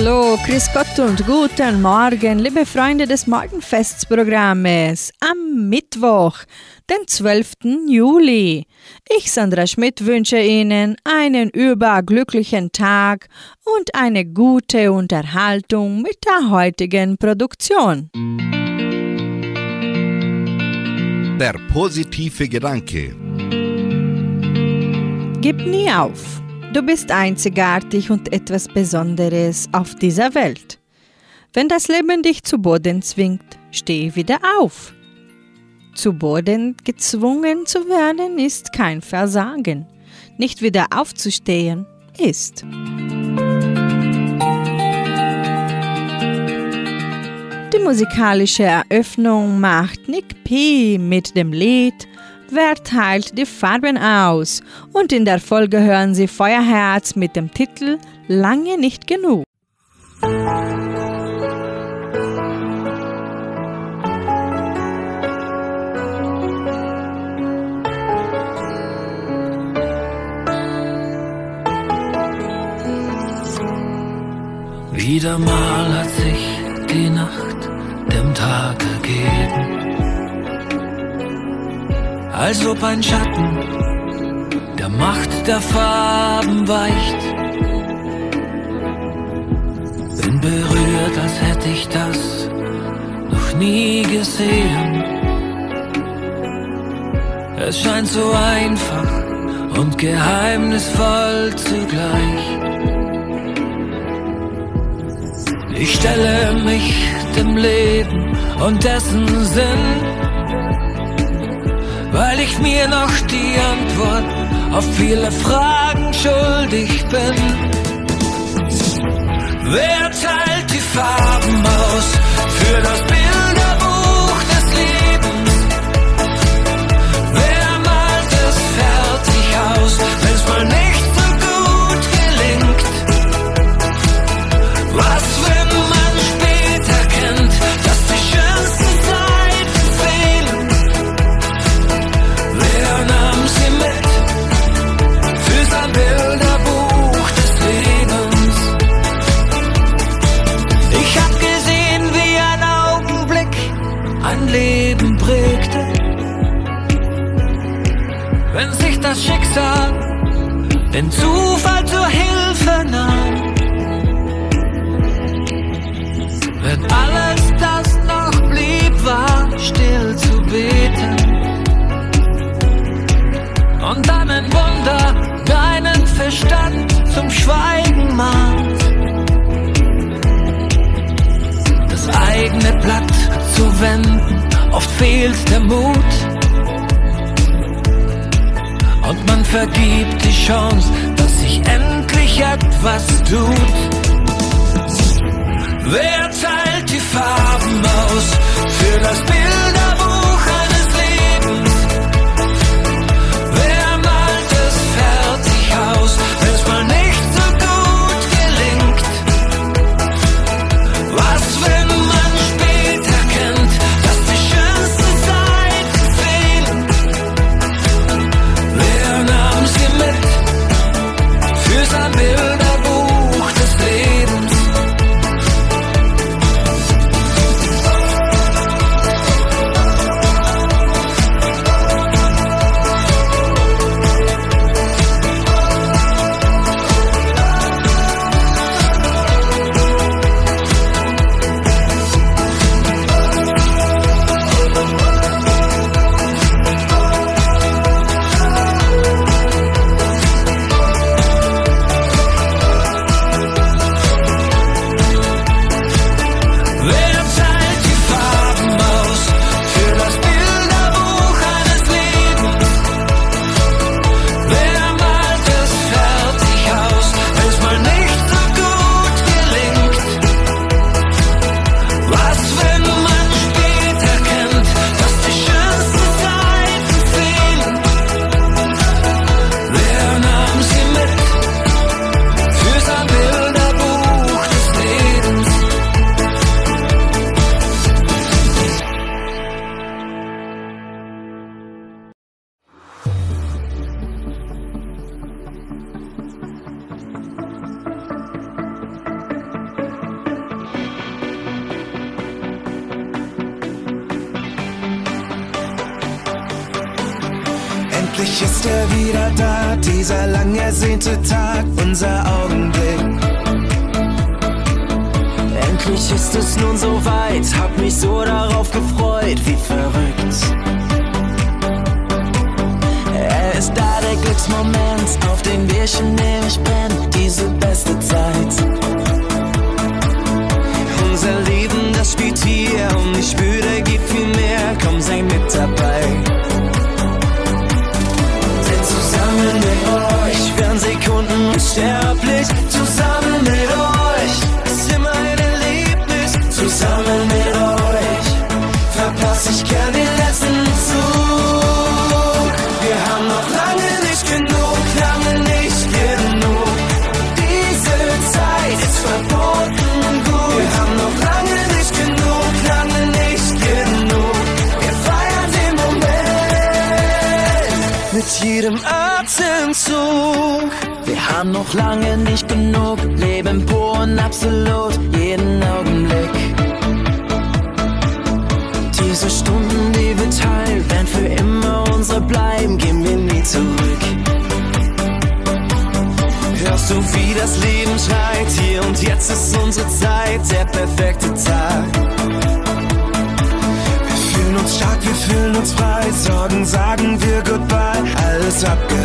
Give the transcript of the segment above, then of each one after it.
Hallo, Chris Gott und guten Morgen, liebe Freunde des Morgenfestsprogrammes. Am Mittwoch, den 12. Juli. Ich, Sandra Schmidt, wünsche Ihnen einen überglücklichen Tag und eine gute Unterhaltung mit der heutigen Produktion. Der positive Gedanke. Gib nie auf. Du bist einzigartig und etwas Besonderes auf dieser Welt. Wenn das Leben dich zu Boden zwingt, steh wieder auf. Zu Boden gezwungen zu werden ist kein Versagen. Nicht wieder aufzustehen ist. Die musikalische Eröffnung macht Nick P. mit dem Lied Wer teilt die Farben aus? Und in der Folge hören Sie Feuerherz mit dem Titel Lange nicht genug. Wieder mal hat sich die Nacht dem Tag ergeben, als ob ein Schatten der Macht der Farben weicht. Bin berührt, als hätte ich das noch nie gesehen. Es scheint so einfach und geheimnisvoll zugleich. Ich stelle mich dem Leben und dessen Sinn, weil ich mir noch die Antwort auf viele Fragen schuldig bin. Wer teilt die Farben aus für das Bilderbuch des Lebens? Wer malt es fertig aus, wenn's mal nicht Schicksal den Zufall zur Hilfe nahm. Wenn alles, das noch blieb, war still zu beten. Und dann ein Wunder deinen Verstand zum Schweigen mahnt. Das eigene Blatt zu wenden, oft fehlt der Mut. Vergibt die Chance, dass sich endlich etwas tut. Wer teilt die Farben aus für das Bilderbuch dieser lang ersehnte Tag, unser Augenblick. Endlich ist es nun soweit, hab mich so darauf gefreut, wie verrückt. Er ist da, der Glücksmoment, auf den wir schon ewig brennen, diese beste Zeit. das Leben schreit. Hier und jetzt ist unsere Zeit, der perfekte Tag. Wir fühlen uns stark, wir fühlen uns frei. Sorgen sagen wir Goodbye, alles abgehört.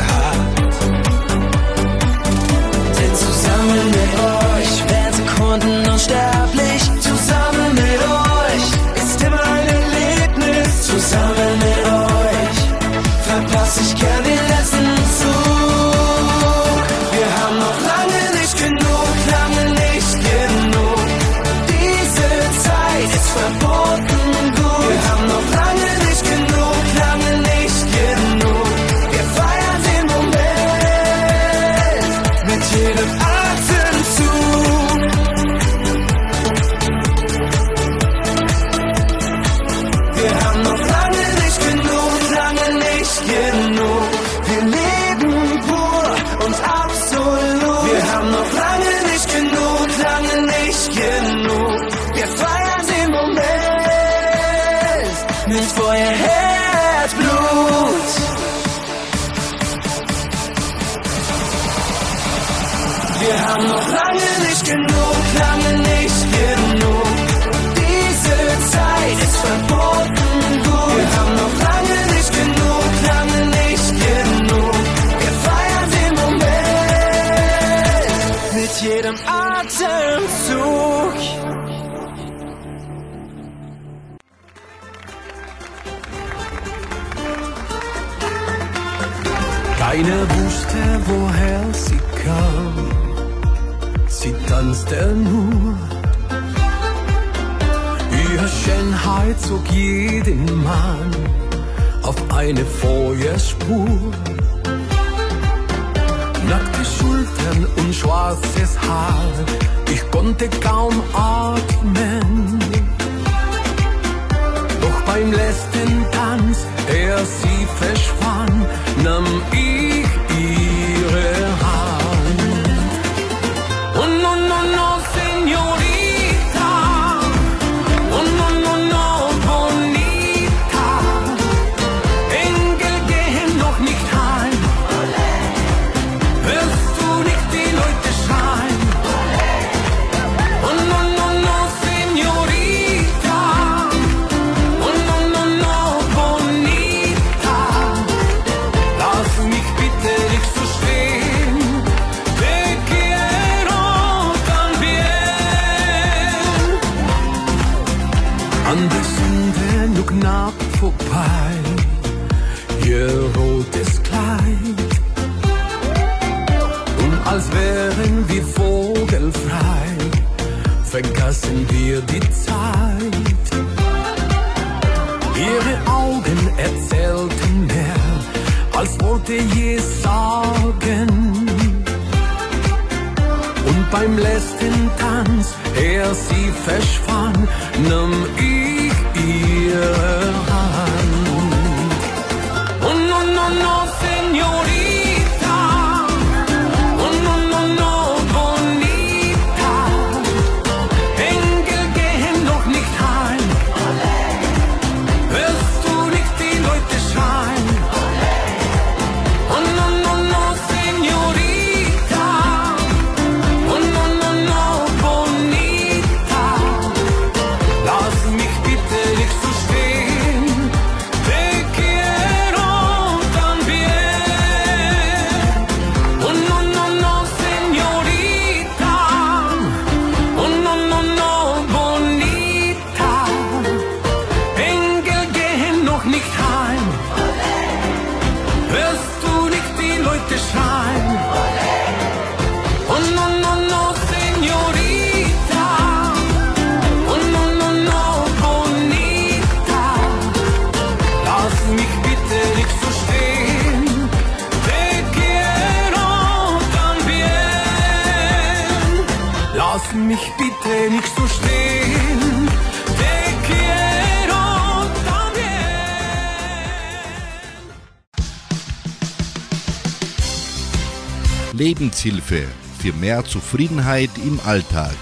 Lebenshilfe für mehr Zufriedenheit im Alltag.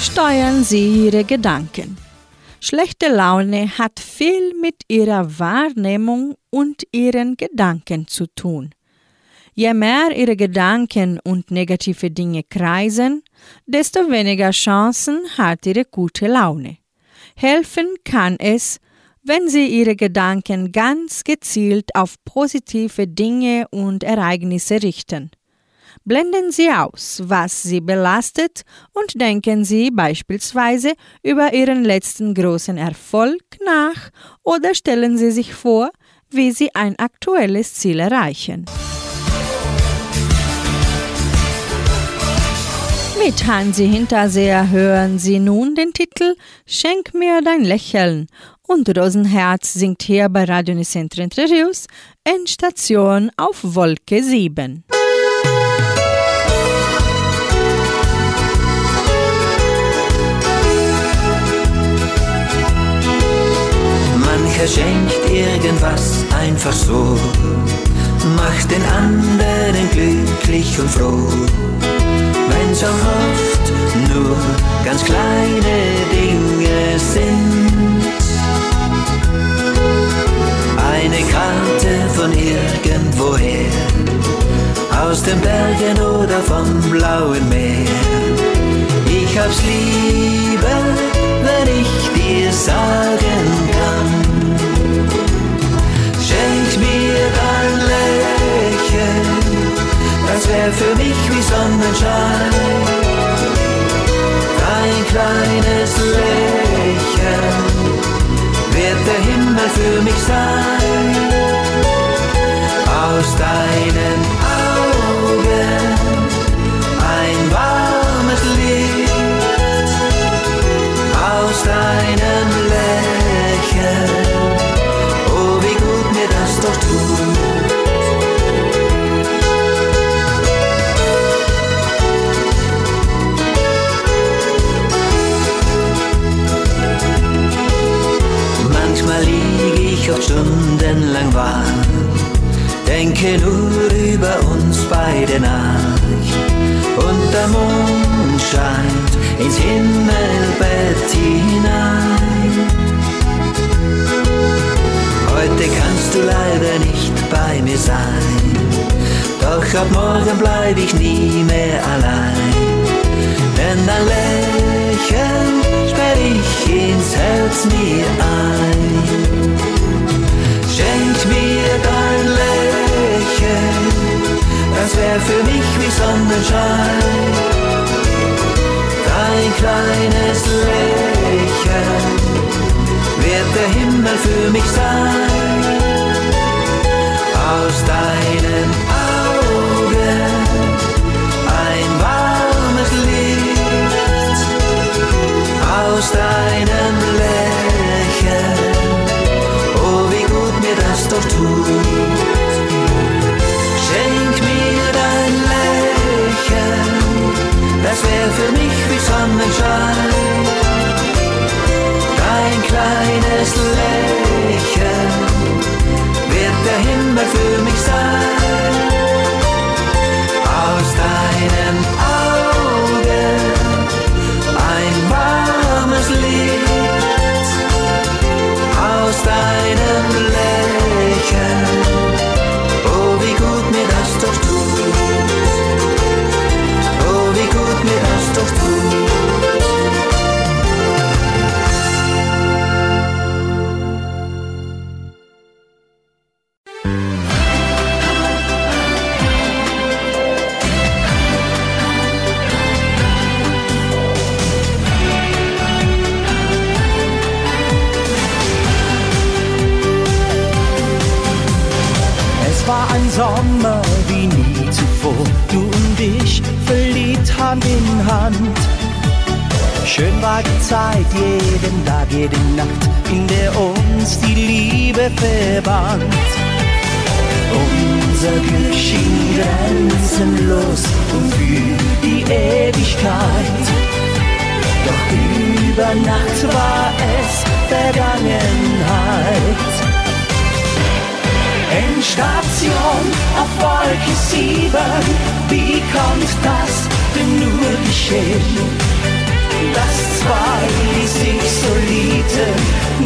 Steuern Sie Ihre Gedanken. Schlechte Laune hat viel mit Ihrer Wahrnehmung und Ihren Gedanken zu tun. Je mehr Ihre Gedanken und negative Dinge kreisen, desto weniger Chancen hat Ihre gute Laune. Helfen kann es, wenn Sie Ihre Gedanken ganz gezielt auf positive Dinge und Ereignisse richten. Blenden Sie aus, was Sie belastet und denken Sie beispielsweise über Ihren letzten großen Erfolg nach oder stellen Sie sich vor, wie Sie ein aktuelles Ziel erreichen. Mit Hansi Hinterseher hören Sie nun den Titel Schenk mir dein Lächeln und Rosenherz singt hier bei Radio Nicentro Entre Rios Endstation auf Wolke 7. Mancher schenkt irgendwas einfach so, macht den anderen glücklich und froh. Wenn's auch oft nur ganz kleine den Bergen oder vom blauen Meer. Ich hab's lieber, wenn ich dir sagen kann. Schenk mir dein Lächeln, das wär für mich wie Sonnenschein. Dein kleines Lächeln wird der Himmel für mich sein. Denke nur über uns beide nach. Und der Mond scheint ins Himmelbett hinein. Heute kannst du leider nicht bei mir sein, doch ab morgen bleib ich nie mehr allein. Denn dein Lächeln sperr ich ins Herz mir ein. Schenk mir dein Lächeln, das wär für mich wie Sonnenschein. Dein kleines Lächeln wird der Himmel für mich sein. Aus deinen Augen Dein kleines Lächeln wird der Himmel für mich sein. Hand in Hand. Schön war die Zeit, jeden Tag, jede Nacht, in der uns die Liebe verband. Unser Glück schien grenzenlos und für die Ewigkeit. Doch über Nacht war es Vergangenheit. Endstation auf Wolke 7, wie kommt das denn nur geschehen? dass zwei, sich so liebten,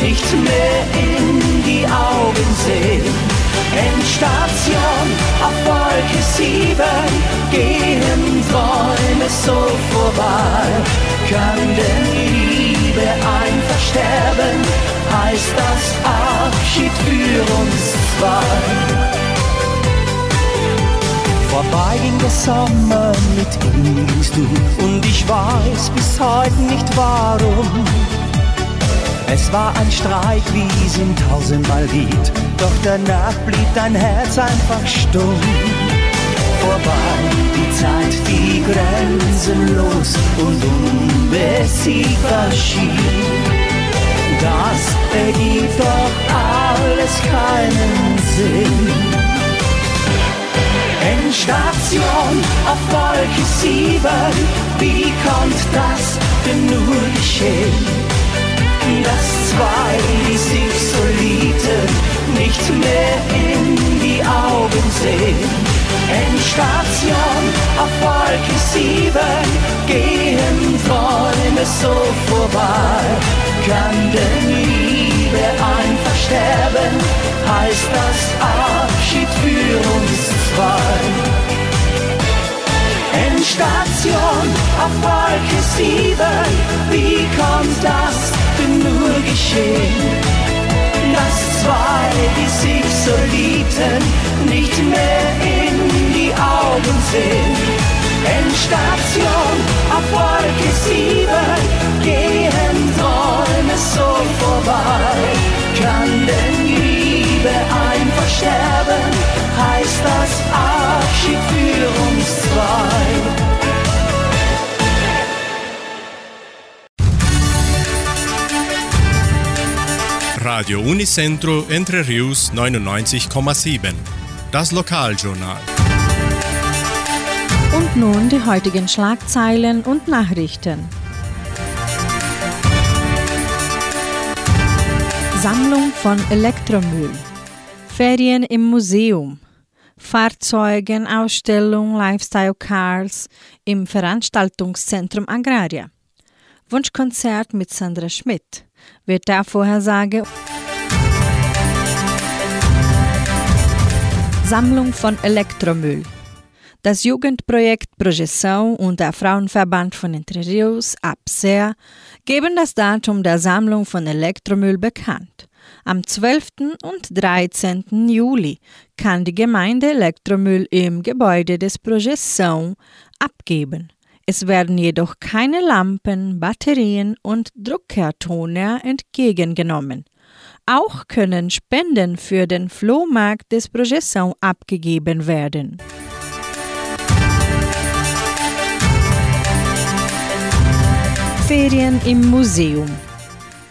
nicht mehr in die Augen sehen. Endstation auf Wolke 7 gehen Träume so vorbei. Kann denn Liebe einfach sterben? Heißt das Abschied für uns zwei? Vorbei ging der Sommer, mit ihm gingst du und ich weiß bis heute nicht warum. Es war ein Streik, wie es ihm tausendmal gibt, doch danach blieb dein Herz einfach stumm. Vorbei die Zeit, die grenzenlos und unbesiegbar schien. Das ergibt doch alles keinen Sinn. Endstation auf Wolke 7. Wie kommt das denn nur geschehen? Dass zwei, die sich so nicht mehr in die Augen sehen. Endstation auf Wolke 7. Gehen Träume so vorbei. Kann Liebe einfach sterben? Heißt das Abschied für uns zwei. Endstation auf Wolke 7, wie kommt das denn nur geschehen? Dass zwei, die sich so liebten, nicht mehr in die Augen sehen. Endstation auf Wolke Radio Unicentro Entre Rius 99,7. Das Lokaljournal. Und nun die heutigen Schlagzeilen und Nachrichten. Sammlung von Elektromüll. Ferien im Museum. Fahrzeugenausstellung Lifestyle Cars im Veranstaltungszentrum Agraria. Wunschkonzert mit Sandra Schmidt. Wird da Vorhersage. Sammlung von Elektromüll. Das Jugendprojekt Projeção und der Frauenverband von Entre Rios, APSEA, geben das Datum der Sammlung von Elektromüll bekannt. Am 12. und 13. Juli kann die Gemeinde Elektromüll im Gebäude des Projeção abgeben. Es werden jedoch keine Lampen, Batterien und Druckertoner entgegengenommen. Auch können Spenden für den Flohmarkt des Projeção abgegeben werden. Ferien im Museum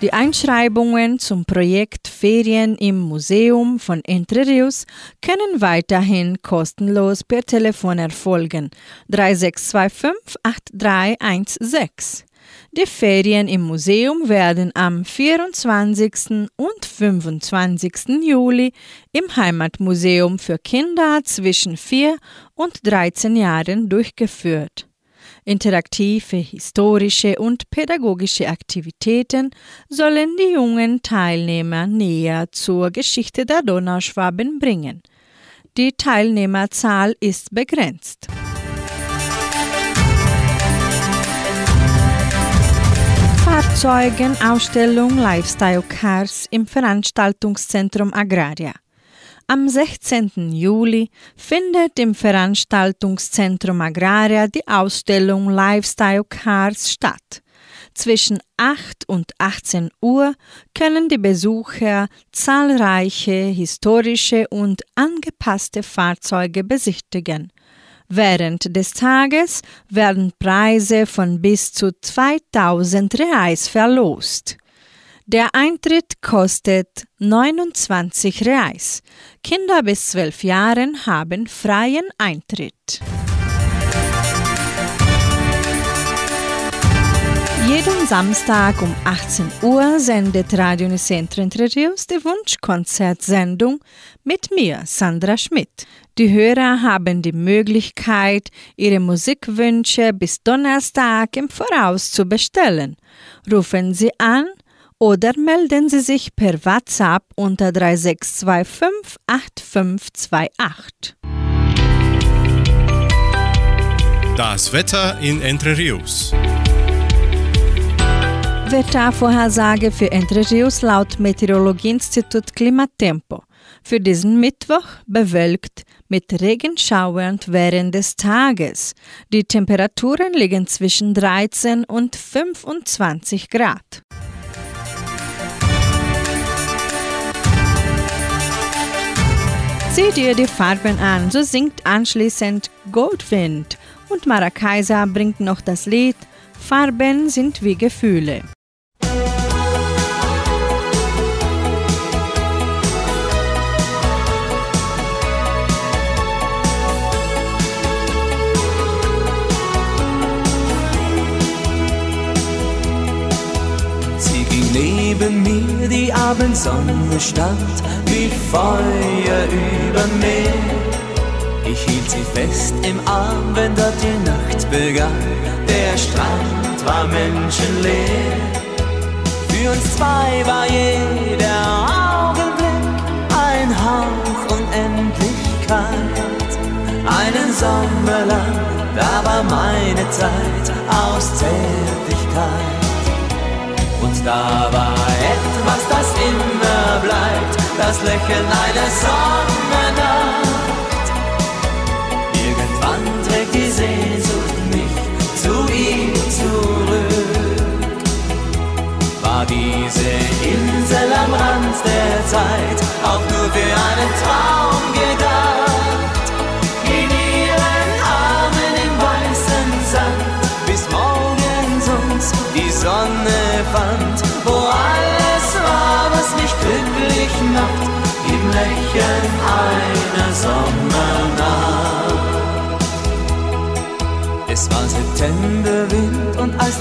die Einschreibungen zum Projekt Ferien im Museum von Entre Rios können weiterhin kostenlos per Telefon erfolgen 3625 8316. Die Ferien im Museum werden am 24. und 25. Juli im Heimatmuseum für Kinder zwischen 4 und 13 Jahren durchgeführt. Interaktive, historische und pädagogische Aktivitäten sollen die jungen Teilnehmer näher zur Geschichte der Donauschwaben bringen. Die Teilnehmerzahl ist begrenzt. Fahrzeugenausstellung Lifestyle Cars im Veranstaltungszentrum Agraria. Am 16. Juli findet im Veranstaltungszentrum Agraria die Ausstellung Lifestyle Cars statt. Zwischen 8 und 18 Uhr können die Besucher zahlreiche historische und angepasste Fahrzeuge besichtigen. Während des Tages werden Preise von bis zu 2000 Reais verlost. Der Eintritt kostet 29 Reais. Kinder bis 12 Jahren haben freien Eintritt. Jeden Samstag um 18 Uhr sendet Radio Unicentro Entre die Wunschkonzertsendung mit mir, Sandra Schmidt. Die Hörer haben die Möglichkeit, ihre Musikwünsche bis Donnerstag im Voraus zu bestellen. Rufen Sie an oder melden Sie sich per WhatsApp unter 3625 8528. Das Wetter in Entre Rios. Wettervorhersage für Entre Rios laut Meteorologieinstitut Klimatempo. Für diesen Mittwoch bewölkt mit Regenschauern während des Tages. Die Temperaturen liegen zwischen 13 und 25 Grad. Sieh dir die Farben an, so singt anschließend Goldwind und Mara Kaiser bringt noch das Lied Farben sind wie Gefühle. Neben mir, die Abendsonne stand wie Feuer über Meer. Ich hielt sie fest im Arm, wenn dort die Nacht begann. Der Strand war menschenleer. Für uns zwei war jeder Augenblick ein Hauch Unendlichkeit. Einen Sommer lang, da war meine Zeit aus Zärtlichkeit. Und da war etwas, das immer bleibt, das Lächeln einer Sommernacht. Irgendwann trägt die Sehnsucht mich zu ihm zurück. War diese Insel am Rand der Zeit auch nur für einen Traum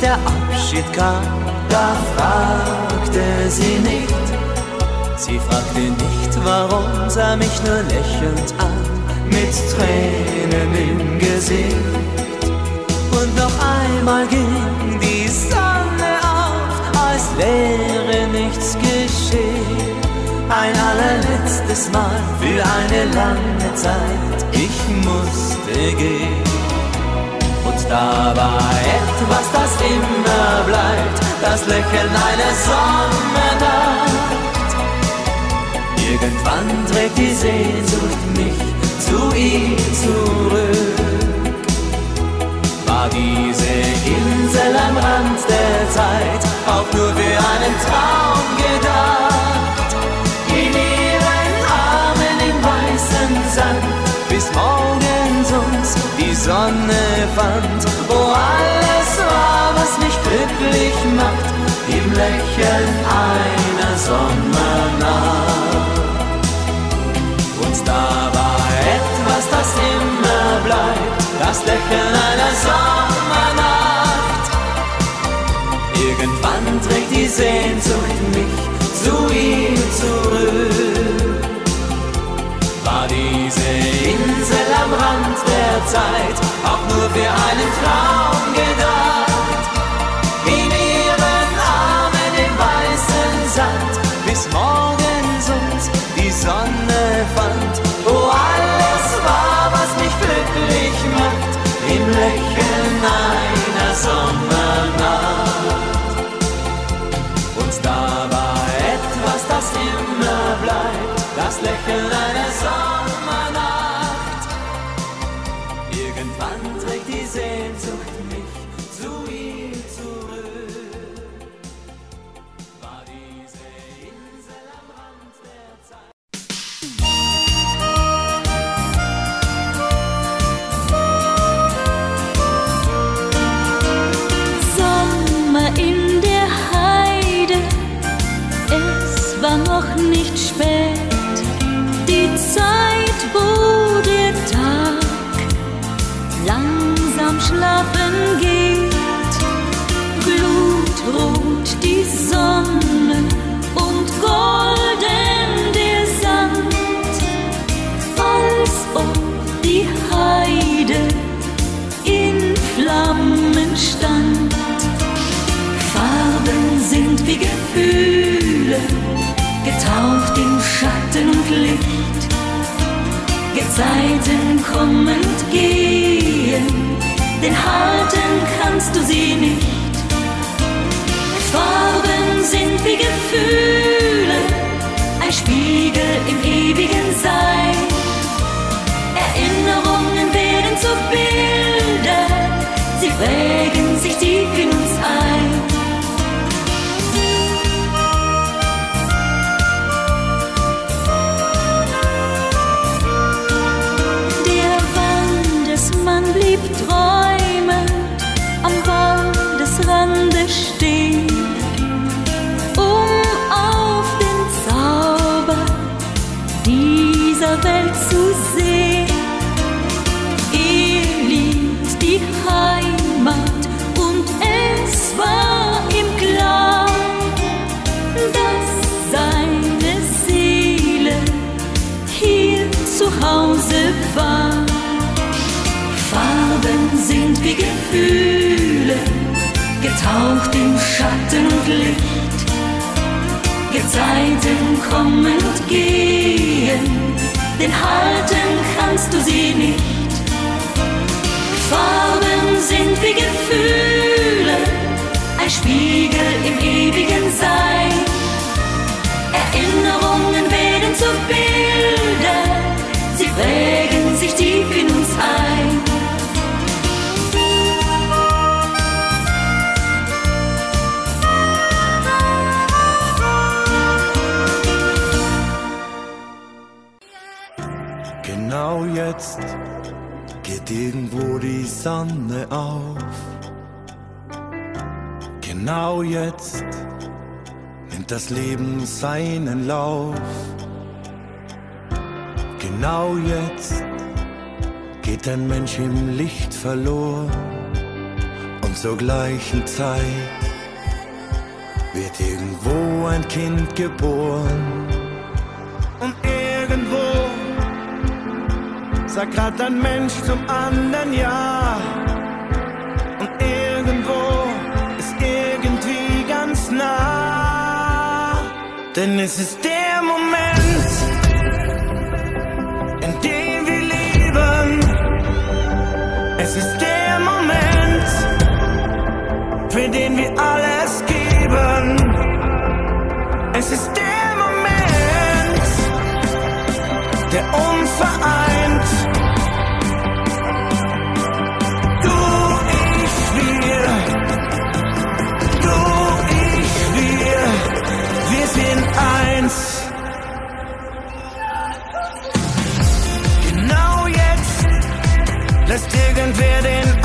der Abschied kam, da fragte sie nicht. Sie fragte nicht, warum, sah mich nur lächelnd an, mit Tränen im Gesicht. Und noch einmal ging die Sonne auf, als wäre nichts geschehen. Ein allerletztes Mal für eine lange Zeit, ich musste gehen. Da war etwas, das immer bleibt, das Lächeln einer Sommernacht. Irgendwann trägt die Sehnsucht mich zu ihm zurück. War diese Insel am Rand der Zeit auch nur für einen Traum gedacht? Die Sonne fand, wo alles war, was mich glücklich macht, im Lächeln einer Sommernacht. Und da war etwas, das immer bleibt, das Lächeln einer Sommernacht. Irgendwann trägt die Sehnsucht mich zu ihm zurück. War diese Insel am Rand der Zeit. Auch nur für einen Traum gedacht? In ihren Armen im weißen Sand, bis morgens uns die Sonne fand, wo alles war, was mich glücklich macht, im Lächeln einer Sommernacht. Und da war etwas, das immer bleibt, das Lächeln einer Und gehen, denn halten kannst du sie nicht. Farben sind wie Gefühle, ein Spiegel im ewigen Sein. Erinnerungen werden zu Bildern, sie prägen Gefühle, getaucht in Schatten und Licht. Gezeiten kommen und gehen, denn halten kannst du sie nicht. Farben sind wie Gefühle, ein Spiegel im ewigen Sein. Erinnerungen werden zu Bildern, sie prägen sich tief in jetzt geht irgendwo die Sonne auf. Genau jetzt nimmt das Leben seinen Lauf. Genau jetzt geht ein Mensch im Licht verloren und zur gleichen Zeit wird irgendwo ein Kind geboren sagt grad ein Mensch zum anderen Ja. Und irgendwo ist irgendwie ganz nah. Denn es ist der Moment, in dem wir leben. Es ist der and werden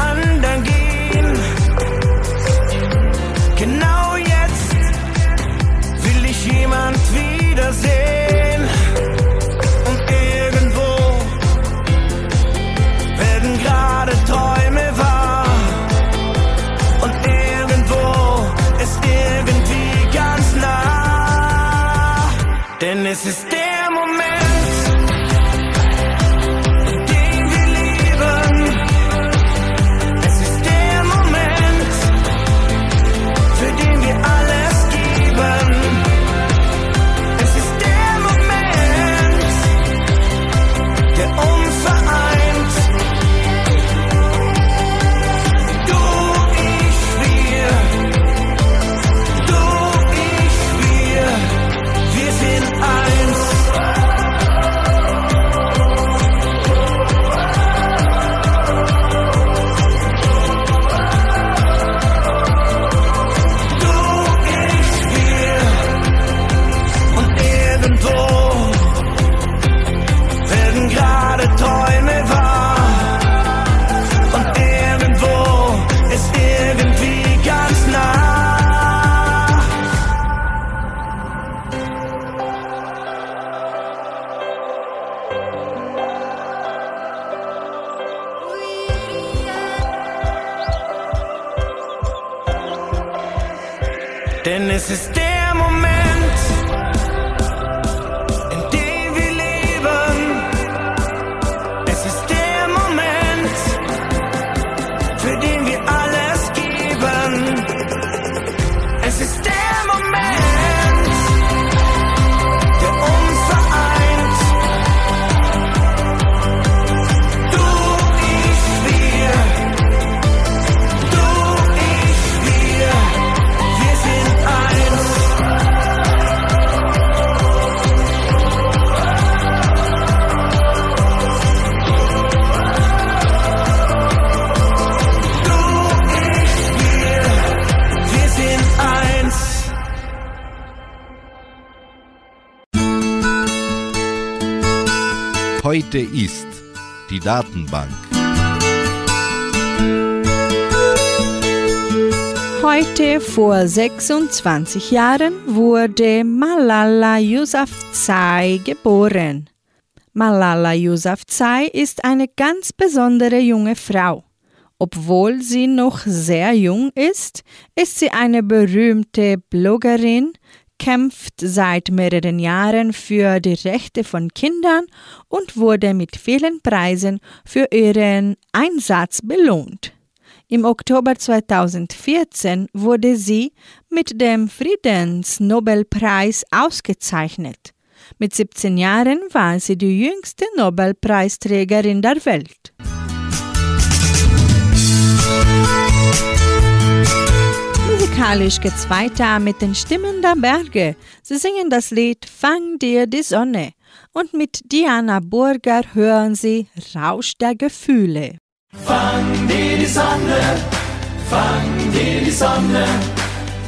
Denn es ist der Heute ist die Datenbank. Heute vor 26 Jahren wurde Malala Yousafzai geboren. Malala Yousafzai ist eine ganz besondere junge Frau. Obwohl sie noch sehr jung ist, ist sie eine berühmte Bloggerin, kämpft seit mehreren Jahren für die Rechte von Kindern und wurde mit vielen Preisen für ihren Einsatz belohnt. Im Oktober 2014 wurde sie mit dem Friedensnobelpreis ausgezeichnet. Mit 17 Jahren war sie die jüngste Nobelpreisträgerin der Welt. Musikalisch geht's weiter mit den Stimmen der Berge. Sie singen das Lied Fang dir die Sonne und mit Diana Burger hören sie Rausch der Gefühle. Fang dir die Sonne, fang dir die Sonne,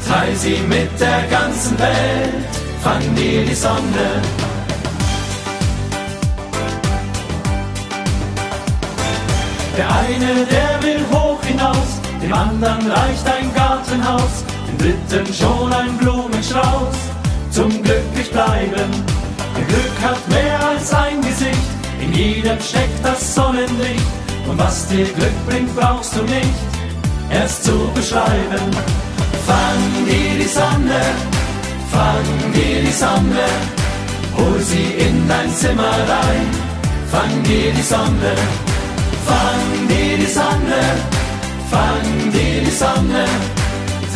teil sie mit der ganzen Welt. Fang dir die Sonne. Der eine, der will hoch hinaus, dem anderen reicht ein Gartenhaus, dem dritten schon ein Blumenstrauß. Zum glücklich bleiben, denn Glück hat mehr als ein Gesicht, in jedem steckt das Sonnenlicht. Und was dir Glück bringt, brauchst du nicht erst zu beschreiben. Fang dir die Sonne, fang dir die Sonne, hol sie in dein Zimmer rein. Fang dir die Sonne, fang dir die Sonne, fang dir die Sonne,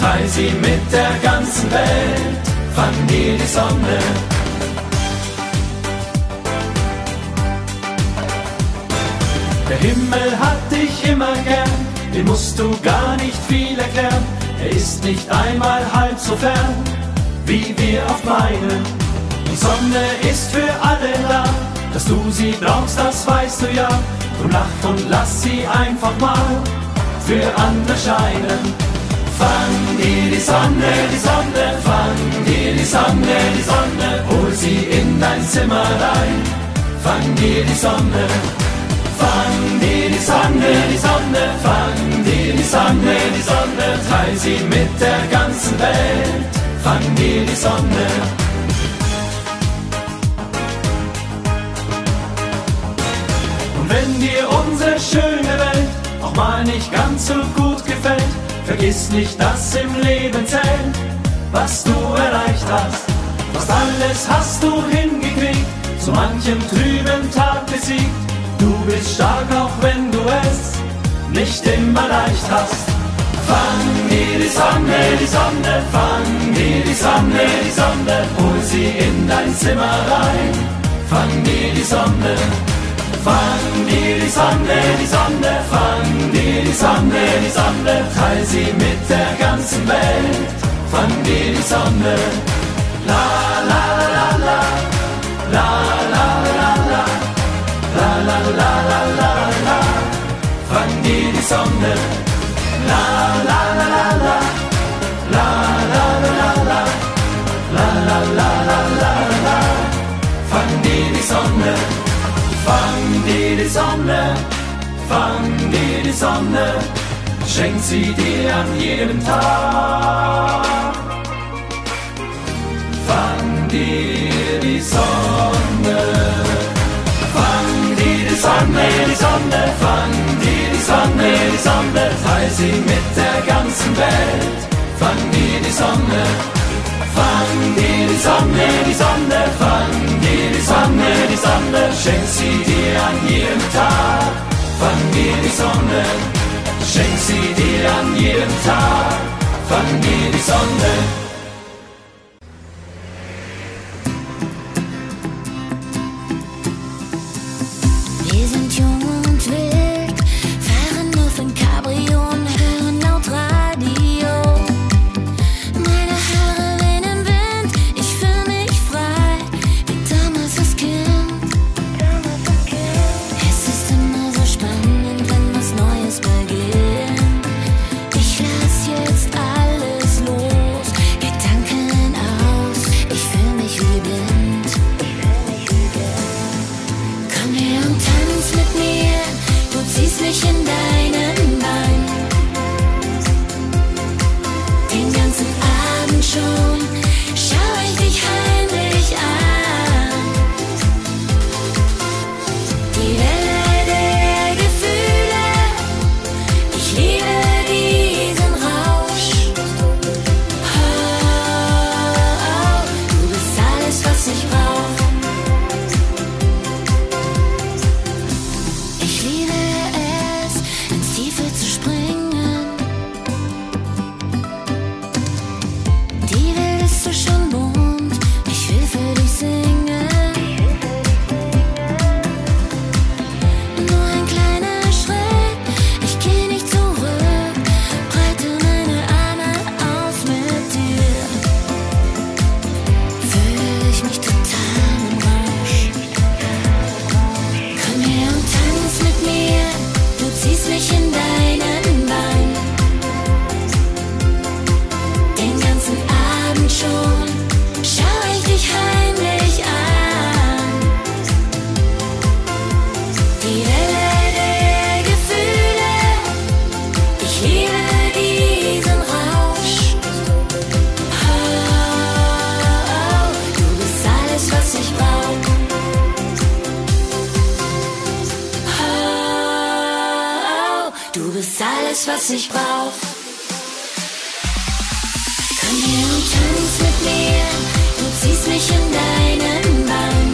teil sie mit der ganzen Welt. Fang dir die Sonne. Der Himmel hat dich immer gern, den musst du gar nicht viel erklären. Er ist nicht einmal halb so fern, wie wir oft meinen. Die Sonne ist für alle da, dass du sie brauchst, das weißt du ja. Drum lach und lass sie einfach mal für andere scheinen. Fang dir die Sonne, die Sonne, fang dir die Sonne, die Sonne, hol sie in dein Zimmer rein. Fang dir die Sonne, Fang dir die Sonne, die Sonne, fang dir die Sonne, die Sonne, teil sie mit der ganzen Welt. Fang dir die Sonne. Und wenn dir unsere schöne Welt auch mal nicht ganz so gut gefällt, vergiss nicht, dass im Leben zählt, was du erreicht hast. Fast alles hast du hingekriegt, so manchem trüben Tag besiegt. Du bist stark, auch wenn du es nicht immer leicht hast. Fang dir die Sonne, die Sonne, fang dir die Sonne, die Sonne, hol sie in dein Zimmer rein. Fang dir die Sonne, fang dir die Sonne, die Sonne, fang dir die Sonne, die Sonne, teil sie mit der ganzen Welt. Fang dir die Sonne, la la la la, la la la la. La la la la la la, fang dir die Sonne. La la la la la, la la la la la, la la la la la fang dir die Sonne. Dir die Sonne, fang dir die Sonne, schenk sie dir an jedem Tag. Fang dir die Sonne. Fang dir die Sonne, die Sonne, fang dir die Sonne, die Sonne, teil sie mit der ganzen Welt. fang dir die Sonne, fang dir die Sonne, die Sonne, fang dir die Sonne, die Sonne, schenk sie dir an jedem Tag, fang dir die Sonne, schenk sie dir an jedem Tag, fang dir die Sonne. Wir sind jung was ich brauch. Komm her und tanz mit mir, du ziehst mich in deinen Bann.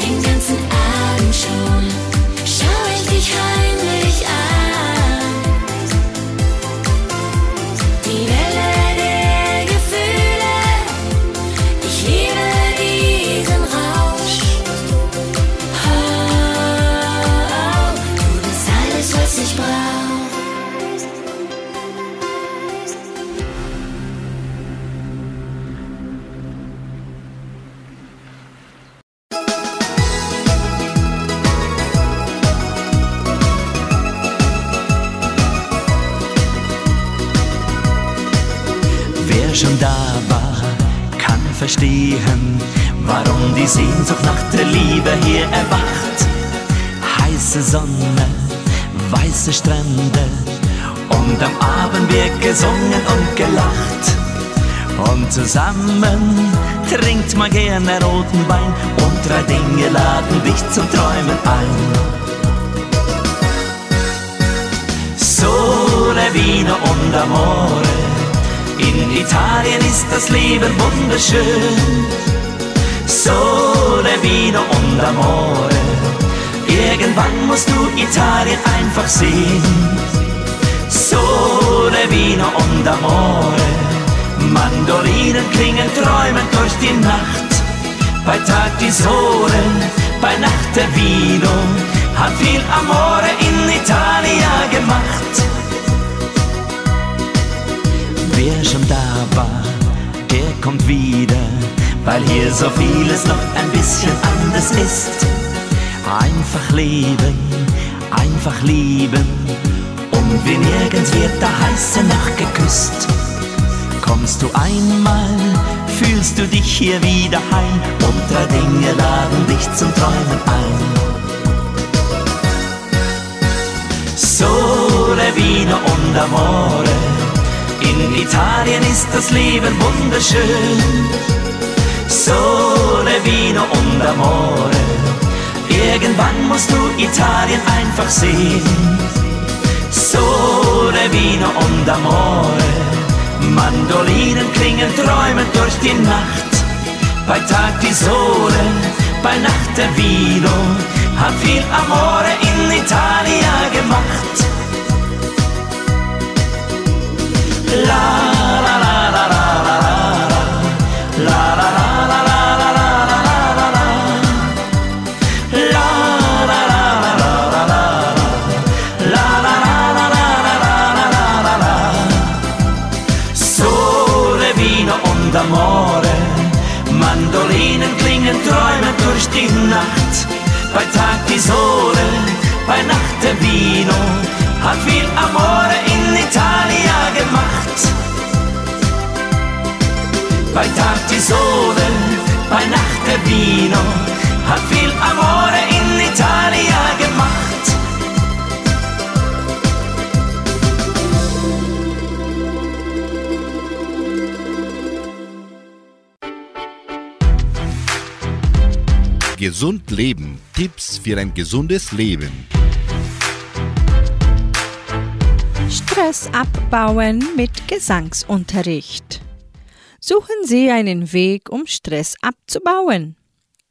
Den ganzen Abend schon schau ich dich heimlich am Abend wird gesungen und gelacht. Und zusammen trinkt man gerne roten Wein und drei Dinge laden dich zum Träumen ein. Sole, Vino und Amore. In Italien ist das Leben wunderschön. Sole, Vino und Amore. Irgendwann musst du Italien einfach sehen. Vino und Amore. Mandolinen klingen träumend durch die Nacht. Bei Tag die Sole, bei Nacht der Vino. Hat viel Amore in Italia gemacht. Wer schon da war, der kommt wieder, weil hier so vieles noch ein bisschen anders ist. Einfach leben, einfach lieben wie nirgends wird der heiße Nacht geküsst. Kommst du einmal, fühlst du dich hier wieder heim und drei Dinge laden dich zum Träumen ein. Sole, Vino und Amore. In Italien ist das Leben wunderschön. Sole, Vino und Amore. Irgendwann musst du Italien einfach sehen. Vino und Amore. Mandolinen klingen träumend durch die Nacht. Bei Tag die Sole, bei Nacht der Vino, hat viel Amore in Italia gemacht. La Nacht. Bei Tag die Sole, bei Nacht der Vino Hat viel Amore in Italia gemacht. Bei Tag die Sole, bei Nacht der Vino Hat viel Amore in Italia Gesund Leben. Tipps für ein gesundes Leben. Stress abbauen mit Gesangsunterricht. Suchen Sie einen Weg, um Stress abzubauen.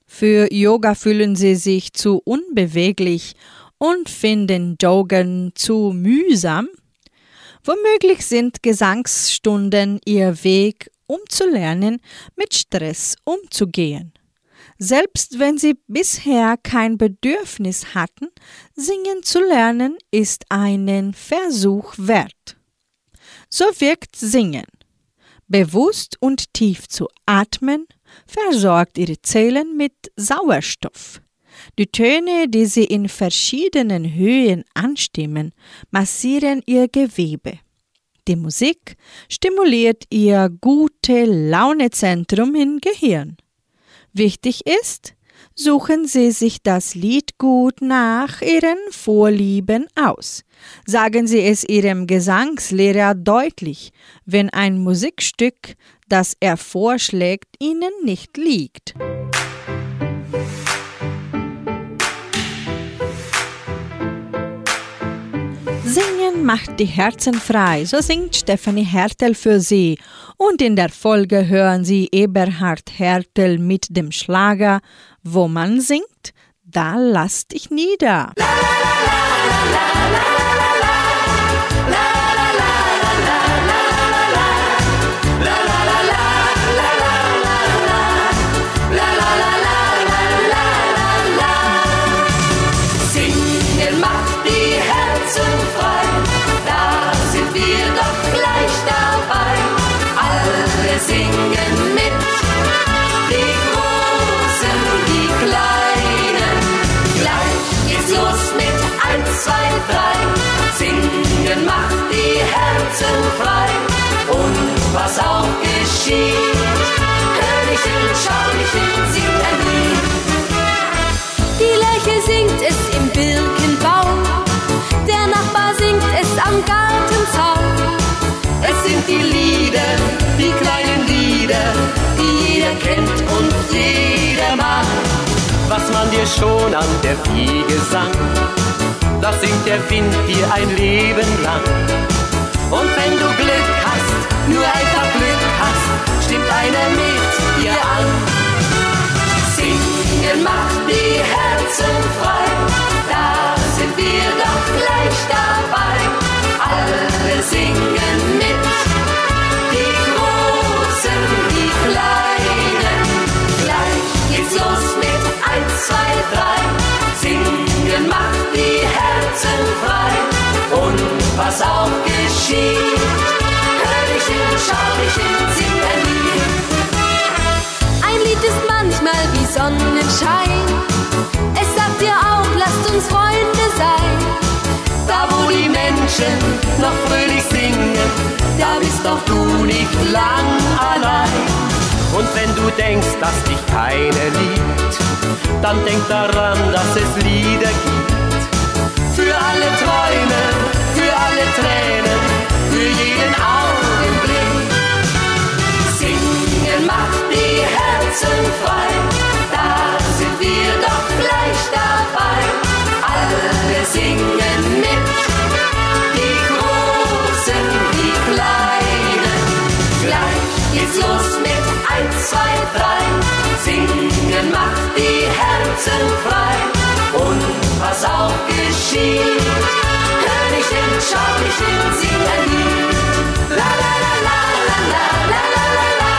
Für Yoga fühlen Sie sich zu unbeweglich und finden Joggen zu mühsam. Womöglich sind Gesangsstunden Ihr Weg, um zu lernen, mit Stress umzugehen. Selbst wenn sie bisher kein Bedürfnis hatten, singen zu lernen ist einen Versuch wert. So wirkt Singen. Bewusst und tief zu atmen, versorgt ihre Zellen mit Sauerstoff. Die Töne, die sie in verschiedenen Höhen anstimmen, massieren ihr Gewebe. Die Musik stimuliert ihr gute Launezentrum im Gehirn. Wichtig ist, suchen Sie sich das Lied gut nach Ihren Vorlieben aus. Sagen Sie es Ihrem Gesangslehrer deutlich, wenn ein Musikstück, das er vorschlägt, Ihnen nicht liegt. Singen macht die Herzen frei, so singt Stefanie Hertel für Sie. Und in der Folge hören Sie Eberhard Hertel mit dem Schlager Wo man singt, da lass dich nieder. Singen kennt und jeder mag. was man dir schon an der Wiege sang, das singt der Wind dir ein Leben lang. Und wenn du Glück hast, nur einfach Glück hast, stimmt einer mit dir an. Singen macht die Herzen frei, da sind wir doch gleich dabei. Alle singen zwei, drei. Singen macht die Herzen frei. Und was auch geschieht, Hörnchen, Schaulichen, singt ein Lied. Ein Lied ist manchmal wie Sonnenschein. Es sagt dir auch, lasst uns Freunde sein. Da wo die Menschen noch fröhlich singen, da bist doch du nicht allein. Und wenn du denkst, dass dich keiner liebt, dann denk daran, dass es Lieder gibt. Für alle Träume, für alle Tränen, für jeden Augenblick. Singen macht die Herzen frei, da sind wir doch gleich dabei. Alle singen mit, Eins, zwei, drei, singen macht die Herzen frei. Und was auch geschieht, hör dich hin, schau dich hin, sing ein Lied. La la la la la la la la la la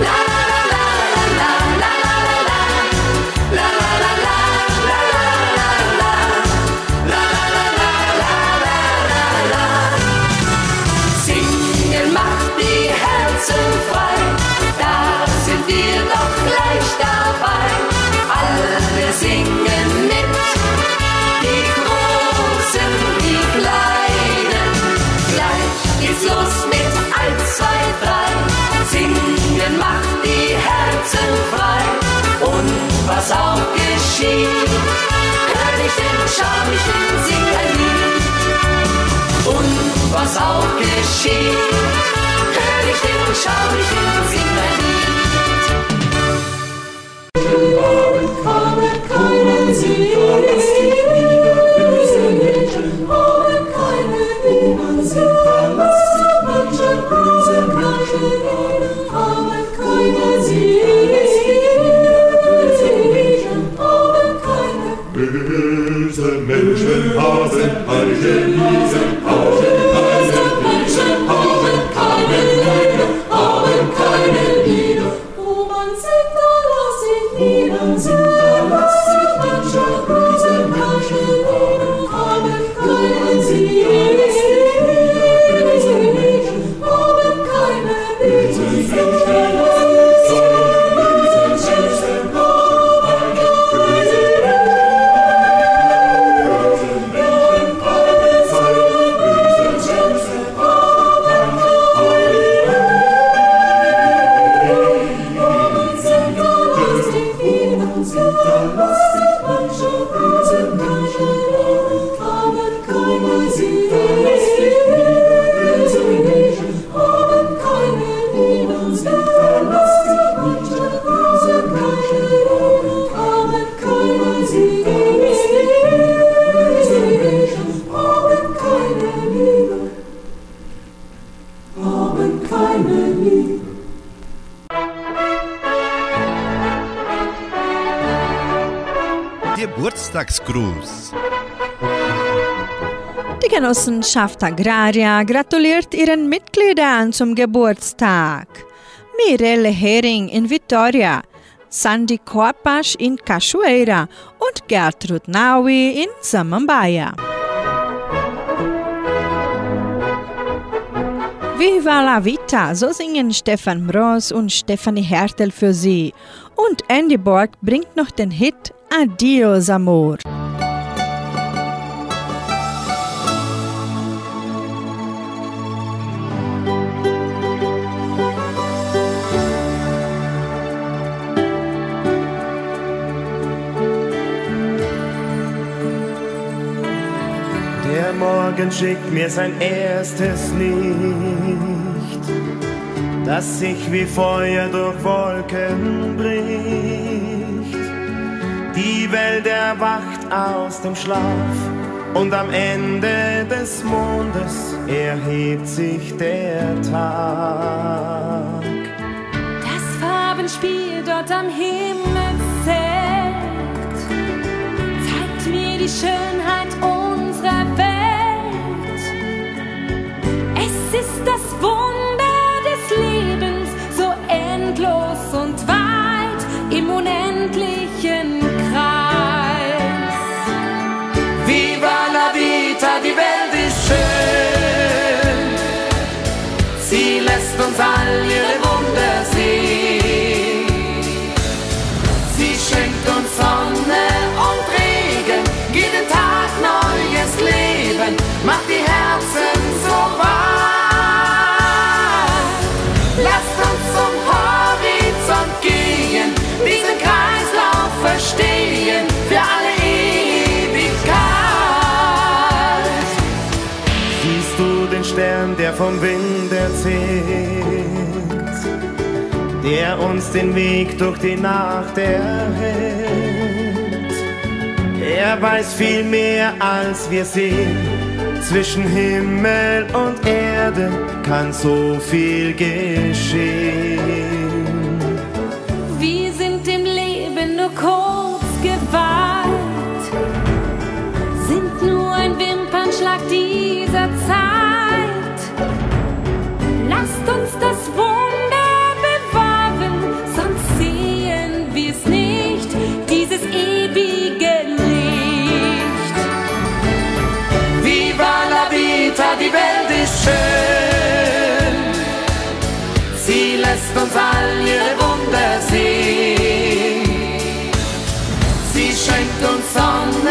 la la. Eins, zwei, drei. Singen macht die Herzen frei. Und was auch geschieht, hör dich hin, schau dich hin, sing ein Lied. Und was auch geschieht, hör dich hin, schau dich Menschen haben keine Liebe, haben Genossenschaft Agraria gratuliert ihren Mitgliedern zum Geburtstag. Mirelle Hering in Vitoria, Sandy Korpasch in Cachoeira und Gertrud Naui in Samambaia. Viva la Vita, so singen Stefan Mross und Stefanie Hertel für sie. Und Andy Borg bringt noch den Hit Adios Amor. Morgen schickt mir sein erstes Licht, das sich wie Feuer durch Wolken bricht. Die Welt erwacht aus dem Schlaf und am Ende des Mondes erhebt sich der Tag. Das Farbenspiel dort am Himmelszelt zeigt mir die Schönheit value der uns den Weg durch die Nacht erhält? Er weiß viel mehr als wir sehen. Zwischen Himmel und Erde kann so viel geschehen. sun.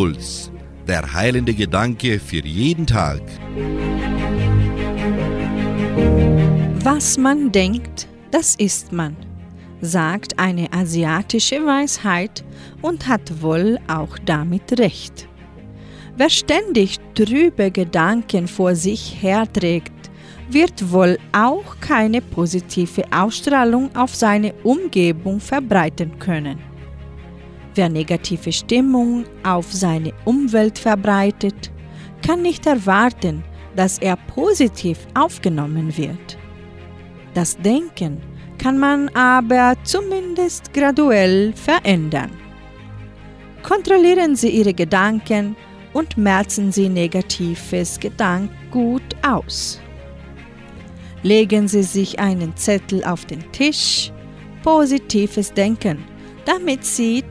Impuls, der heilende Gedanke für jeden Tag. Was man denkt, das ist man, sagt eine asiatische Weisheit und hat wohl auch damit recht. Wer ständig trübe Gedanken vor sich herträgt, wird wohl auch keine positive Ausstrahlung auf seine Umgebung verbreiten können. Wer negative Stimmung auf seine Umwelt verbreitet, kann nicht erwarten, dass er positiv aufgenommen wird. Das Denken kann man aber zumindest graduell verändern. Kontrollieren Sie Ihre Gedanken und merzen Sie negatives Gedankengut aus. Legen Sie sich einen Zettel auf den Tisch, positives Denken, damit Sie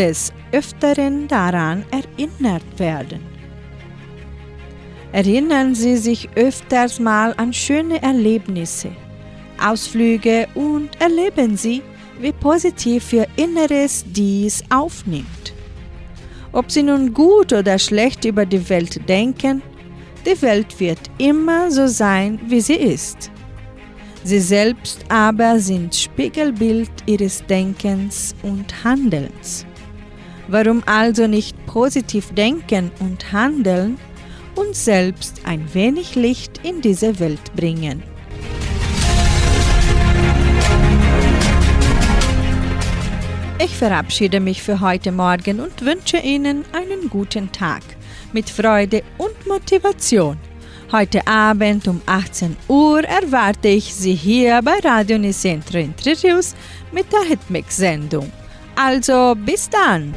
des Öfteren daran erinnert werden. Erinnern Sie sich öfters mal an schöne Erlebnisse, Ausflüge und erleben Sie, wie positiv Ihr Inneres dies aufnimmt. Ob Sie nun gut oder schlecht über die Welt denken, die Welt wird immer so sein, wie sie ist. Sie selbst aber sind Spiegelbild ihres Denkens und Handelns. Warum also nicht positiv denken und handeln und selbst ein wenig Licht in diese Welt bringen? Ich verabschiede mich für heute Morgen und wünsche Ihnen einen guten Tag mit Freude und Motivation. Heute Abend um 18 Uhr erwarte ich Sie hier bei Radio Nicentro Interviews mit der Hitmix-Sendung. Also bis dann!